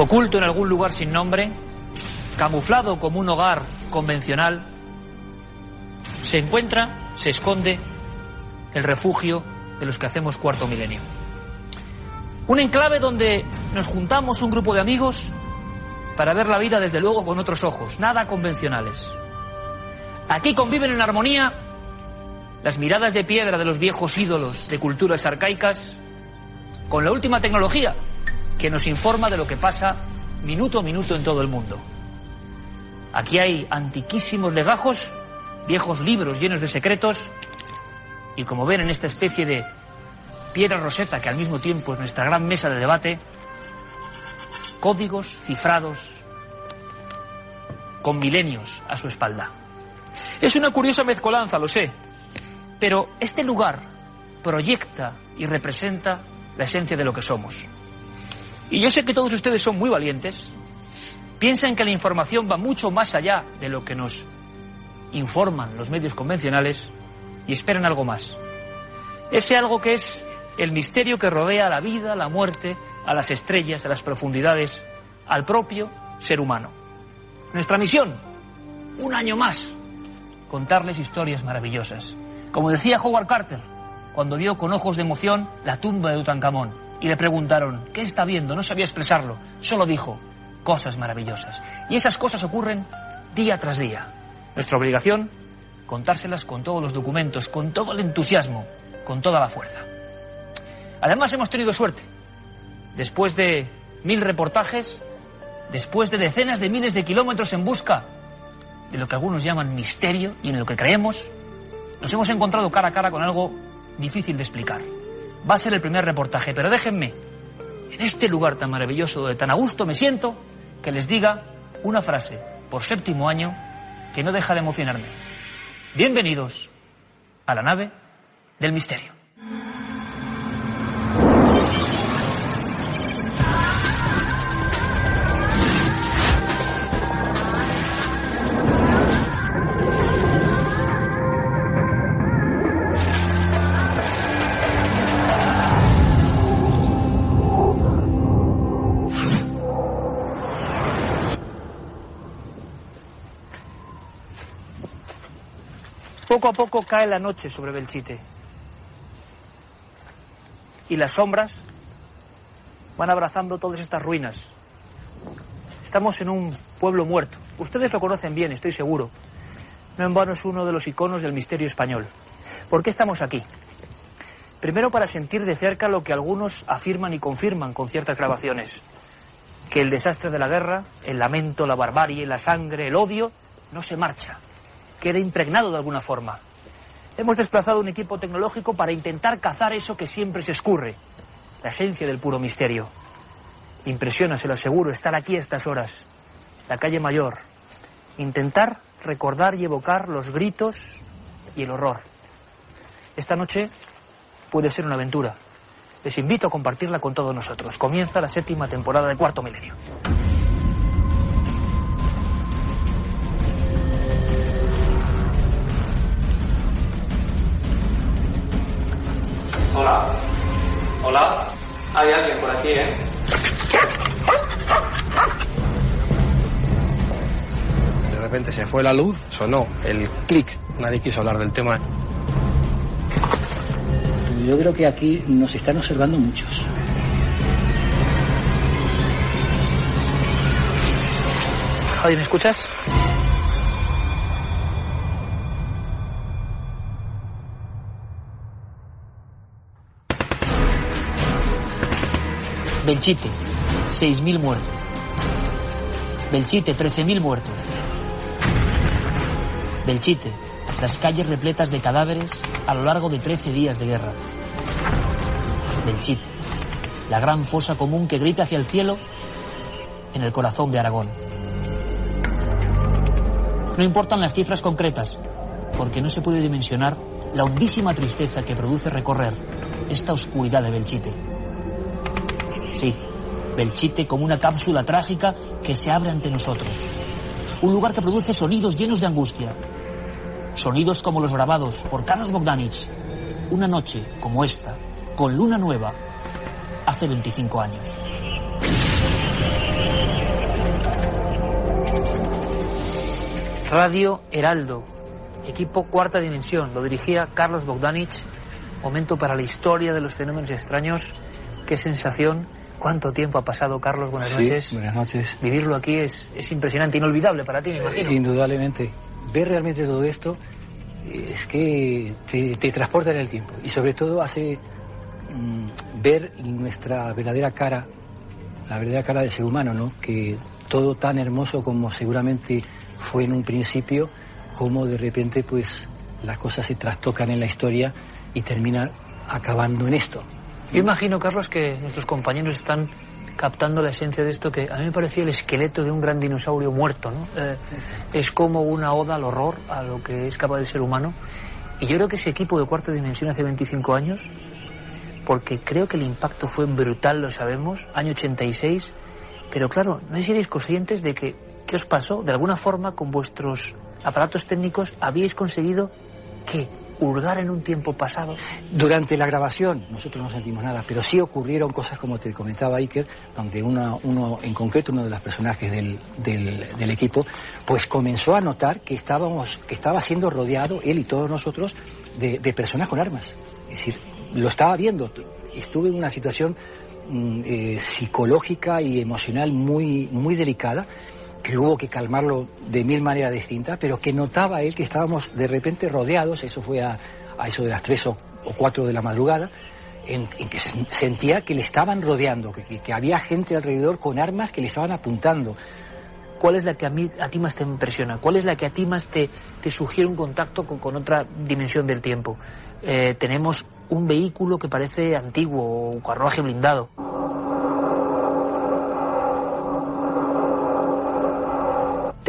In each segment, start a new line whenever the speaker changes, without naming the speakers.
Oculto en algún lugar sin nombre, camuflado como un hogar convencional, se encuentra, se esconde el refugio de los que hacemos cuarto milenio. Un enclave donde nos juntamos un grupo de amigos para ver la vida desde luego con otros ojos, nada convencionales. Aquí conviven en armonía las miradas de piedra de los viejos ídolos de culturas arcaicas con la última tecnología que nos informa de lo que pasa minuto a minuto en todo el mundo. Aquí hay antiquísimos legajos, viejos libros llenos de secretos y como ven en esta especie de piedra roseta que al mismo tiempo es nuestra gran mesa de debate, códigos cifrados con milenios a su espalda. Es una curiosa mezcolanza, lo sé, pero este lugar proyecta y representa la esencia de lo que somos. Y yo sé que todos ustedes son muy valientes, piensan que la información va mucho más allá de lo que nos informan los medios convencionales y esperan algo más. Ese algo que es el misterio que rodea a la vida, a la muerte, a las estrellas, a las profundidades, al propio ser humano. Nuestra misión, un año más, contarles historias maravillosas. Como decía Howard Carter, cuando vio con ojos de emoción la tumba de Tutankamón y le preguntaron, ¿qué está viendo? No sabía expresarlo, solo dijo, cosas maravillosas. Y esas cosas ocurren día tras día. Nuestra obligación, contárselas con todos los documentos, con todo el entusiasmo, con toda la fuerza. Además hemos tenido suerte. Después de mil reportajes, después de decenas de miles de kilómetros en busca de lo que algunos llaman misterio y en lo que creemos, nos hemos encontrado cara a cara con algo difícil de explicar. Va a ser el primer reportaje, pero déjenme, en este lugar tan maravilloso, de tan a gusto me siento, que les diga una frase por séptimo año que no deja de emocionarme. Bienvenidos a la nave del misterio. Poco a poco cae la noche sobre Belchite. Y las sombras van abrazando todas estas ruinas. Estamos en un pueblo muerto. Ustedes lo conocen bien, estoy seguro. No en vano es uno de los iconos del misterio español. ¿Por qué estamos aquí? Primero para sentir de cerca lo que algunos afirman y confirman con ciertas grabaciones. Que el desastre de la guerra, el lamento, la barbarie, la sangre, el odio, no se marcha, quede impregnado de alguna forma. Hemos desplazado un equipo tecnológico para intentar cazar eso que siempre se escurre, la esencia del puro misterio. Impresiona, se lo aseguro, estar aquí a estas horas, la calle mayor, intentar recordar y evocar los gritos y el horror. Esta noche puede ser una aventura. Les invito a compartirla con todos nosotros. Comienza la séptima temporada de Cuarto Milenio. Hola. Hola. Hay alguien por aquí, ¿eh?
De repente se fue la luz, sonó el clic. Nadie quiso hablar del tema.
Yo creo que aquí nos están observando muchos.
Javi, ¿me escuchas? Belchite, 6.000 muertos. Belchite, 13.000 muertos. Belchite, las calles repletas de cadáveres a lo largo de 13 días de guerra. Belchite, la gran fosa común que grita hacia el cielo en el corazón de Aragón. No importan las cifras concretas, porque no se puede dimensionar la hondísima tristeza que produce recorrer esta oscuridad de Belchite. Sí, Belchite como una cápsula trágica que se abre ante nosotros. Un lugar que produce sonidos llenos de angustia. Sonidos como los grabados por Carlos Bogdanich. Una noche como esta, con luna nueva, hace 25 años. Radio Heraldo, equipo cuarta dimensión, lo dirigía Carlos Bogdanich. Momento para la historia de los fenómenos extraños Qué sensación. ¿Cuánto tiempo ha pasado, Carlos? Buenas
Sí,
noches.
buenas noches.
Vivirlo aquí es, es impresionante, inolvidable para ti, me imagino.
Indudablemente. Ver realmente todo esto eh, es que te, te transporta en el tiempo y sobre todo hace mm, ver nuestra verdadera cara, la verdadera cara del ser humano, ¿no? Que todo tan hermoso como seguramente fue en un principio, como de repente pues las cosas se trastocan en la historia y terminan acabando en esto.
Yo imagino, Carlos, que nuestros compañeros están captando la esencia de esto que a mí me parecía el esqueleto de un gran dinosaurio muerto, ¿no? Eh, es como una oda al horror, a lo que es capaz del ser humano. Y yo creo que ese equipo de cuarta dimensión hace 25 años, porque creo que el impacto fue brutal, lo sabemos, año 86, pero claro, no sé si erais conscientes de que, ¿qué os pasó? De alguna forma, con vuestros aparatos técnicos, habíais conseguido que hurgar en un tiempo pasado.
Durante la grabación nosotros no sentimos nada, pero sí ocurrieron cosas como te comentaba Iker, donde una- uno en concreto, uno de los personajes del, del- equipo, pues comenzó a notar que estábamos, que estaba siendo rodeado, él y todos nosotros, de, de personas con armas. Es decir, lo estaba viendo. Estuve en una situación mm, eh, psicológica y emocional muy, muy delicada que hubo que calmarlo de mil maneras distintas, pero que notaba él que estábamos de repente rodeados, eso fue a, a eso de las tres o, o cuatro de la madrugada, en, en que se sentía que le estaban rodeando, que, que- que había gente alrededor con armas que le estaban apuntando.
¿Cuál es la que a, mí, a ti más te impresiona? ¿Cuál es la que a ti más te, te sugiere un contacto con, con otra dimensión del tiempo? Eh, tenemos un vehículo que parece antiguo, un carruaje blindado.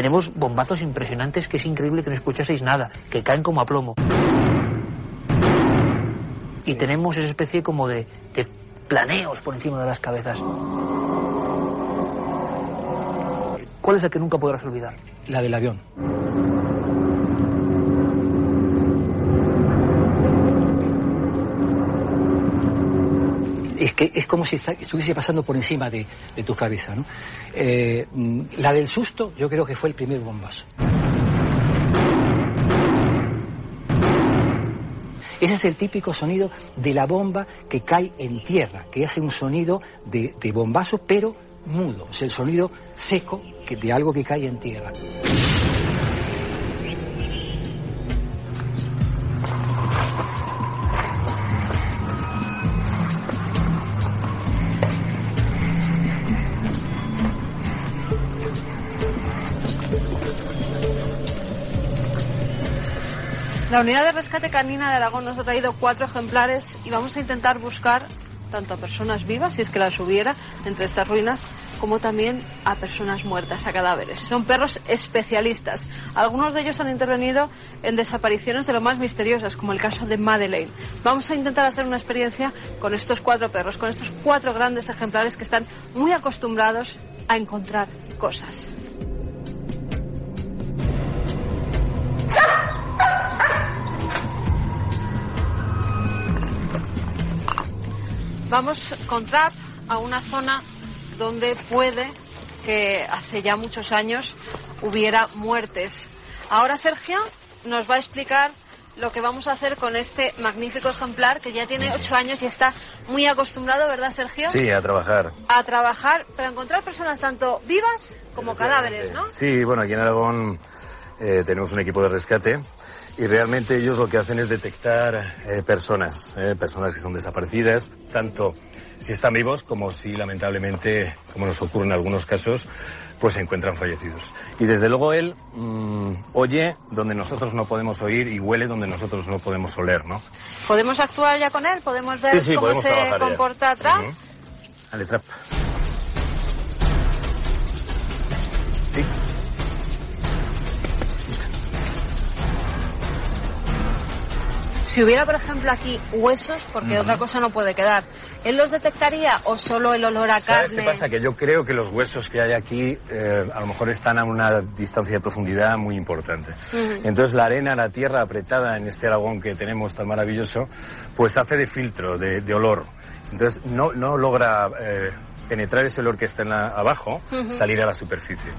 Tenemos bombazos impresionantes que es increíble que no escuchaseis nada, que caen como a plomo. Y tenemos esa especie como de, de planeos por encima de las cabezas. ¿Cuál es la que nunca podrás olvidar?
La del avión. Es que es como si estuviese pasando por encima de, tu cabeza, ¿no? Eh, mm, la del susto, yo creo que fue el primer bombazo. Ese es el típico sonido de la bomba que cae en tierra, que hace un sonido de, de bombazo, pero mudo. Es el sonido seco de algo que cae en tierra.
La unidad de rescate canina de Aragón nos ha traído cuatro ejemplares y vamos a intentar buscar tanto a personas vivas, si es que las hubiera, entre estas ruinas, como también a personas muertas, a cadáveres. Son perros especialistas. Algunos de ellos han intervenido en desapariciones de lo más misteriosas, como el caso de Madeleine. Vamos a intentar hacer una experiencia con estos cuatro perros, con estos cuatro grandes ejemplares que están muy acostumbrados a encontrar cosas. Vamos con Trap a una zona donde puede que hace ya muchos años hubiera muertes. Ahora Sergio nos va a explicar lo que vamos a hacer con este magnífico ejemplar que ya tiene ocho años y está muy acostumbrado, ¿verdad Sergio?
Sí, a trabajar.
A trabajar para encontrar personas tanto vivas como cadáveres, ¿no?
Sí, bueno, aquí en Aragón eh, tenemos un equipo de rescate y realmente ellos lo que hacen es detectar eh, personas, eh, personas que son desaparecidas, tanto si están vivos como si lamentablemente, como nos ocurre en algunos casos, pues se encuentran fallecidos. Y desde luego él mm, oye donde nosotros no podemos oír y huele donde nosotros no podemos oler, ¿no?
¿Podemos actuar ya con él? ¿Podemos ver
Sí, sí,
cómo
podemos
se
ya.
comporta Trap?
Ujú. Dale, trap.
Si hubiera, por ejemplo, aquí huesos, porque otra cosa no puede quedar, ¿él los detectaría o solo el olor a
¿Sabes
carne?
qué pasa? Que yo creo que los huesos que hay aquí eh, a lo mejor están a una distancia de profundidad muy importante. Entonces la arena, la tierra apretada en este Aragón que tenemos tan maravilloso, pues hace de filtro, de, de olor. Entonces no, no logra eh, penetrar ese olor que está en la- abajo, salir a la superficie.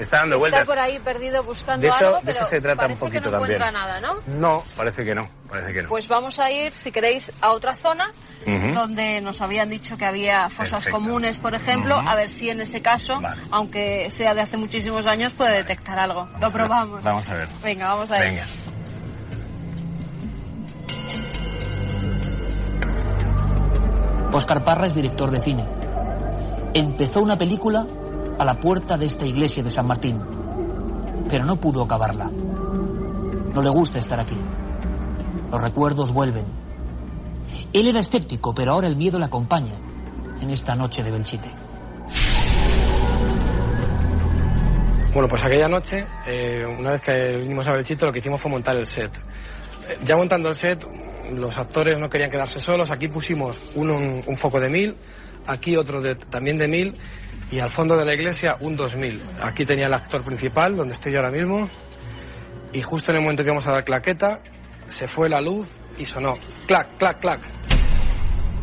Está dando
Está
vueltas.
por ahí perdido buscando
De eso-
algo,
de eso se trata un poquito
que no
también.
encuentra nada, ¿no?
No, parece que no, parece que no.
Pues vamos a ir, si queréis, a otra zona donde nos habían dicho que había fosas
Perfecto.
comunes, por ejemplo, a ver si en ese caso,
Vale.
aunque sea de hace muchísimos años, puede detectar algo. Lo probamos.
Vamos a ver.
Venga, vamos a ver.
Venga.
Oscar Parra es director de cine. Empezó una película a la puerta de esta iglesia de San Martín, pero no pudo acabarla. No le gusta estar aquí. Los recuerdos vuelven. Él era escéptico, pero ahora el miedo le acompaña en esta noche de Belchite.
Bueno, pues aquella noche, eh, una vez que vinimos a Belchito, lo que hicimos fue montar el set. Eh, ya montando el set, los actores no querían quedarse solos. Aquí pusimos uno, un, un foco de mil, aquí otro de, también de mil, y al fondo de la iglesia un 2000. Aquí tenía el actor principal, donde estoy yo ahora mismo, y justo en el momento que íbamos a dar claqueta, se fue la luz y sonó clac, clac, clac.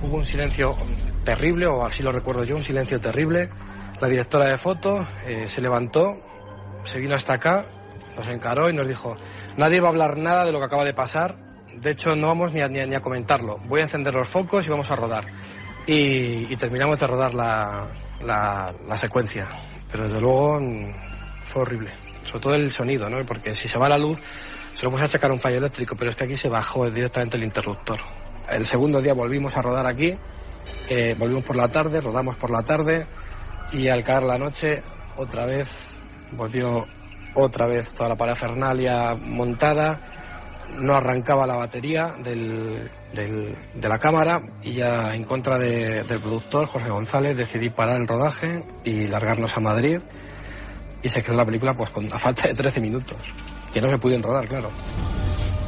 Hubo un silencio terrible, o así lo recuerdo yo, un silencio terrible. La directora de foto eh, se levantó, se vino hasta acá, nos encaró y nos dijo, nadie va a hablar nada de lo que acaba de pasar, de hecho no vamos ni a, ni a- ni a comentarlo, voy a encender los focos y vamos a rodar. Y, y terminamos de rodar la, la, la secuencia, pero desde luego mm, fue horrible, sobre todo el sonido, ¿no? porque si se va la luz se lo puedes achacar a un fallo eléctrico, pero es que aquí se bajó directamente el interruptor. El segundo día volvimos a rodar aquí, eh, volvimos por la tarde, rodamos por la tarde y al caer la noche otra vez volvió otra vez toda la parafernalia montada, no arrancaba la batería del, del- de la cámara y ya en contra de- del productor Jorge González decidí parar el rodaje y largarnos a Madrid y se quedó la película pues con a falta de 13 minutos, que no se pudieron rodar, claro.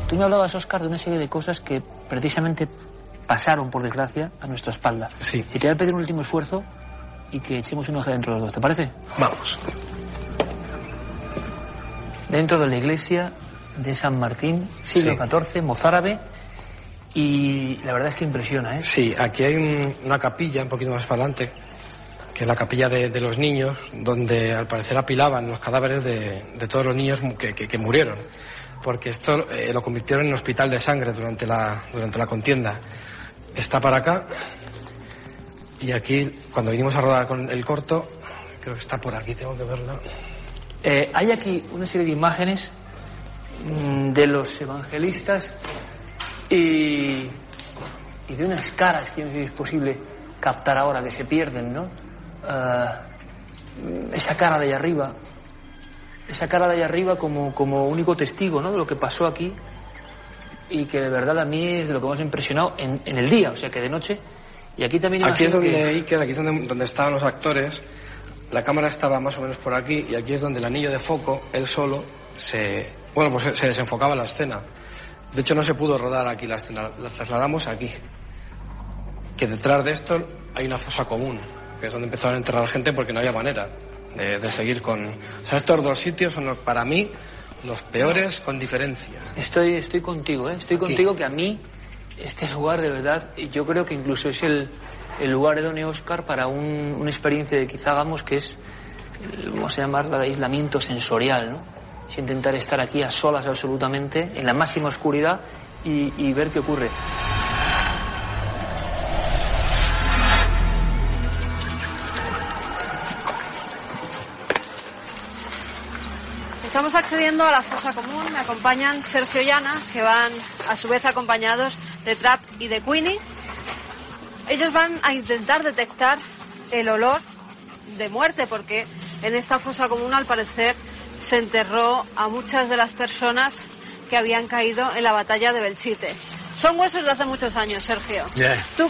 Tú me hablabas, Oscar, de una serie de cosas que precisamente pasaron, por desgracia, a nuestra espalda.
Sí.
Y te voy a pedir un último esfuerzo y que echemos un ojo dentro los dos, ¿te parece?
Vamos.
Dentro de la iglesia de San Martín, siglo
Sí.
XIV, mozárabe, y la verdad es que impresiona, ¿eh?
Sí, aquí hay un- una capilla un poquito más para adelante, que es la capilla de, de los niños, donde al parecer apilaban los cadáveres de, de todos los niños que, que- que murieron, porque esto eh, lo convirtieron en hospital de sangre durante la, durante la contienda. Está para acá, y aquí, cuando vinimos a rodar con el corto, creo que está por aquí, tengo que verla.
Eh, hay aquí una serie de imágenes de los evangelistas y, y de unas caras que no sé si es posible captar ahora, que se pierden, ¿no? Ah, esa cara de allá arriba, esa cara de allá arriba como, como único testigo, ¿no? De lo que pasó aquí y que de verdad a mí es de lo que más me ha impresionado en, en el día, o sea que de noche. Y aquí también
Aquí es donde
que-
Iker, aquí es donde, donde estaban los actores. La cámara estaba más o menos por aquí y aquí es donde el anillo de foco, él solo, se, bueno, pues se desenfocaba la escena. De hecho, no se pudo rodar aquí la escena, la trasladamos aquí. Que detrás de esto hay una fosa común, que es donde empezaron a enterrar gente porque no había manera de, de seguir con... O sea, estos dos sitios son los, para mí los peores con diferencia.
Estoy, estoy contigo, ¿eh? estoy
Aquí.
contigo que a mí este lugar de verdad, yo creo que incluso es el, el lugar idóneo, Oscar, para un- una experiencia que quizá hagamos que es, vamos a llamarla de aislamiento sensorial, ¿no? Es intentar estar aquí a solas absolutamente, en la máxima oscuridad y, y ver qué ocurre.
Estamos accediendo a la fosa común. Me acompañan Sergio y Ana, que van a su vez acompañados de Trap y de Queenie. Ellos van a intentar detectar el olor de muerte, porque en esta fosa común, al parecer, se enterró a muchas de las personas que habían caído en la batalla de Belchite. Son huesos de hace muchos años, Sergio.
Ya.
¿Tú